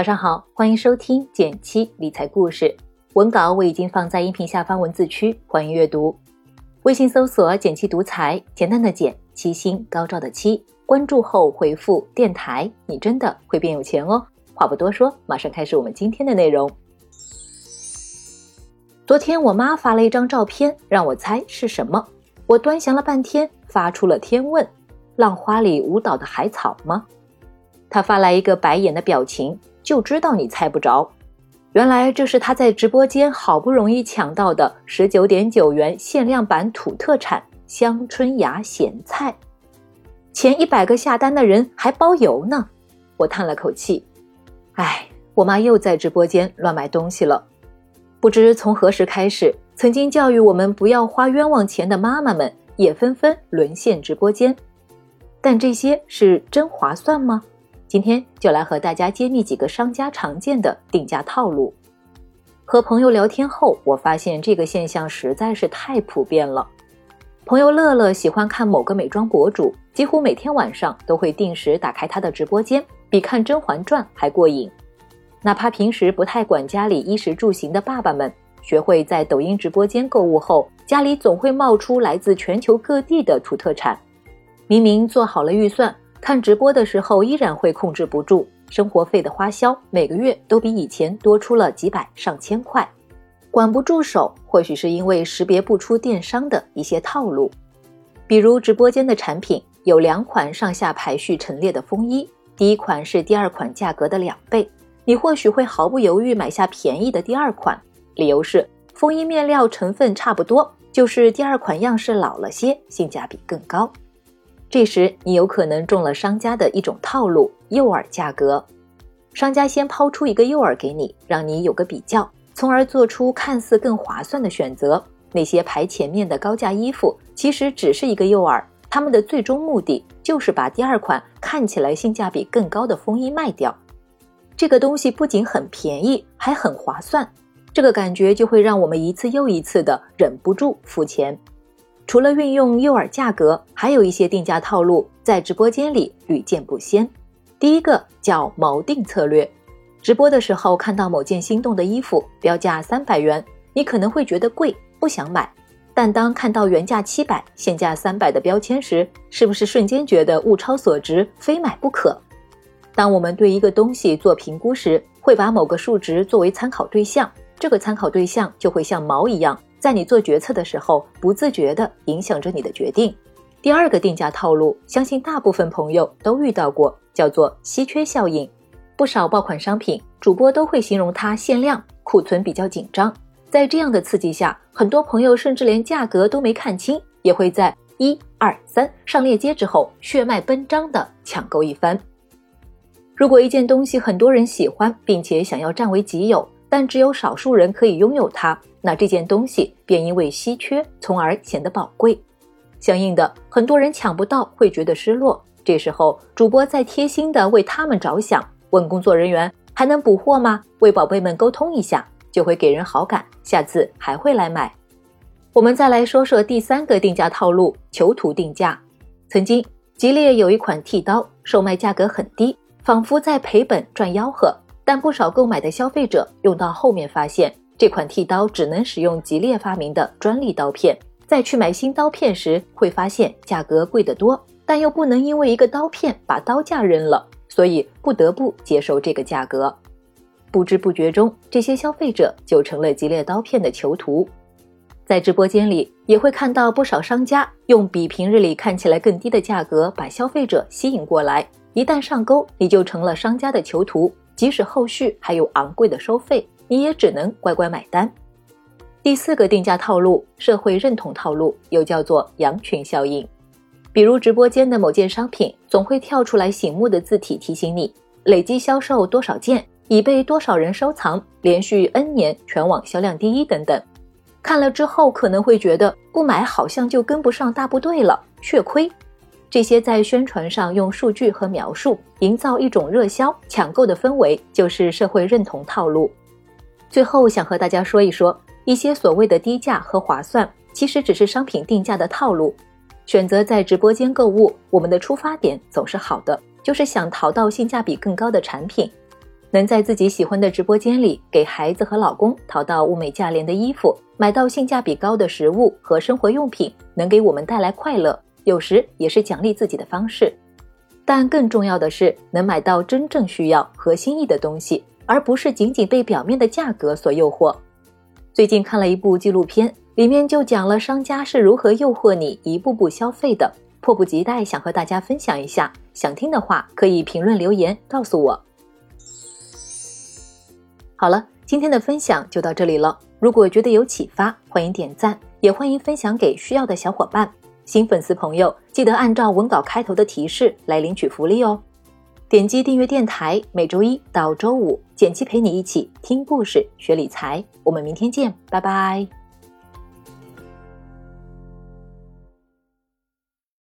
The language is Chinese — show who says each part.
Speaker 1: 早上好，欢迎收听减七理财故事。文稿我已经放在音频下方文字区，欢迎阅读。微信搜索“减七独裁，简单的简，七星高照的七。关注后回复“电台”，你真的会变有钱哦。话不多说，马上开始我们今天的内容。昨天我妈发了一张照片，让我猜是什么。我端详了半天，发出了天问：“浪花里舞蹈的海草吗？”她发来一个白眼的表情。就知道你猜不着，原来这是他在直播间好不容易抢到的十九点九元限量版土特产香椿芽咸菜，前一百个下单的人还包邮呢。我叹了口气，哎，我妈又在直播间乱买东西了。不知从何时开始，曾经教育我们不要花冤枉钱的妈妈们也纷纷沦陷直播间，但这些是真划算吗？今天就来和大家揭秘几个商家常见的定价套路。和朋友聊天后，我发现这个现象实在是太普遍了。朋友乐乐喜欢看某个美妆博主，几乎每天晚上都会定时打开他的直播间，比看《甄嬛传》还过瘾。哪怕平时不太管家里衣食住行的爸爸们，学会在抖音直播间购物后，家里总会冒出来自全球各地的土特产。明明做好了预算。看直播的时候依然会控制不住，生活费的花销每个月都比以前多出了几百上千块，管不住手，或许是因为识别不出电商的一些套路。比如直播间的产品有两款上下排序陈列的风衣，第一款是第二款价格的两倍，你或许会毫不犹豫买下便宜的第二款，理由是风衣面料成分差不多，就是第二款样式老了些，性价比更高。这时，你有可能中了商家的一种套路——诱饵价格。商家先抛出一个诱饵给你，让你有个比较，从而做出看似更划算的选择。那些排前面的高价衣服，其实只是一个诱饵，他们的最终目的就是把第二款看起来性价比更高的风衣卖掉。这个东西不仅很便宜，还很划算，这个感觉就会让我们一次又一次的忍不住付钱。除了运用诱饵价格，还有一些定价套路在直播间里屡见不鲜。第一个叫锚定策略，直播的时候看到某件心动的衣服标价三百元，你可能会觉得贵，不想买。但当看到原价七百、现价三百的标签时，是不是瞬间觉得物超所值，非买不可？当我们对一个东西做评估时，会把某个数值作为参考对象，这个参考对象就会像锚一样。在你做决策的时候，不自觉地影响着你的决定。第二个定价套路，相信大部分朋友都遇到过，叫做稀缺效应。不少爆款商品，主播都会形容它限量，库存比较紧张。在这样的刺激下，很多朋友甚至连价格都没看清，也会在一二三上链接之后血脉奔张地抢购一番。如果一件东西很多人喜欢，并且想要占为己有，但只有少数人可以拥有它。那这件东西便因为稀缺，从而显得宝贵。相应的，很多人抢不到会觉得失落。这时候，主播再贴心的为他们着想，问工作人员还能补货吗？为宝贝们沟通一下，就会给人好感，下次还会来买。我们再来说说第三个定价套路——囚徒定价。曾经，吉列有一款剃刀，售卖价格很低，仿佛在赔本赚吆喝。但不少购买的消费者用到后面发现。这款剃刀只能使用吉列发明的专利刀片，再去买新刀片时，会发现价格贵得多，但又不能因为一个刀片把刀架扔了，所以不得不接受这个价格。不知不觉中，这些消费者就成了吉列刀片的囚徒。在直播间里，也会看到不少商家用比平日里看起来更低的价格把消费者吸引过来，一旦上钩，你就成了商家的囚徒，即使后续还有昂贵的收费。你也只能乖乖买单。第四个定价套路，社会认同套路，又叫做羊群效应。比如直播间的某件商品，总会跳出来醒目的字体提醒你累计销售多少件，已被多少人收藏，连续 N 年全网销量第一等等。看了之后可能会觉得不买好像就跟不上大部队了，血亏。这些在宣传上用数据和描述营造一种热销抢购的氛围，就是社会认同套路。最后想和大家说一说，一些所谓的低价和划算，其实只是商品定价的套路。选择在直播间购物，我们的出发点总是好的，就是想淘到性价比更高的产品。能在自己喜欢的直播间里给孩子和老公淘到物美价廉的衣服，买到性价比高的食物和生活用品，能给我们带来快乐，有时也是奖励自己的方式。但更重要的是，能买到真正需要和心意的东西，而不是仅仅被表面的价格所诱惑。最近看了一部纪录片，里面就讲了商家是如何诱惑你一步步消费的，迫不及待想和大家分享一下。想听的话，可以评论留言告诉我。好了，今天的分享就到这里了。如果觉得有启发，欢迎点赞，也欢迎分享给需要的小伙伴。新粉丝朋友，记得按照文稿开头的提示来领取福利哦。点击订阅电台，每周一到周五，简七陪你一起听故事、学理财。我们明天见，拜拜。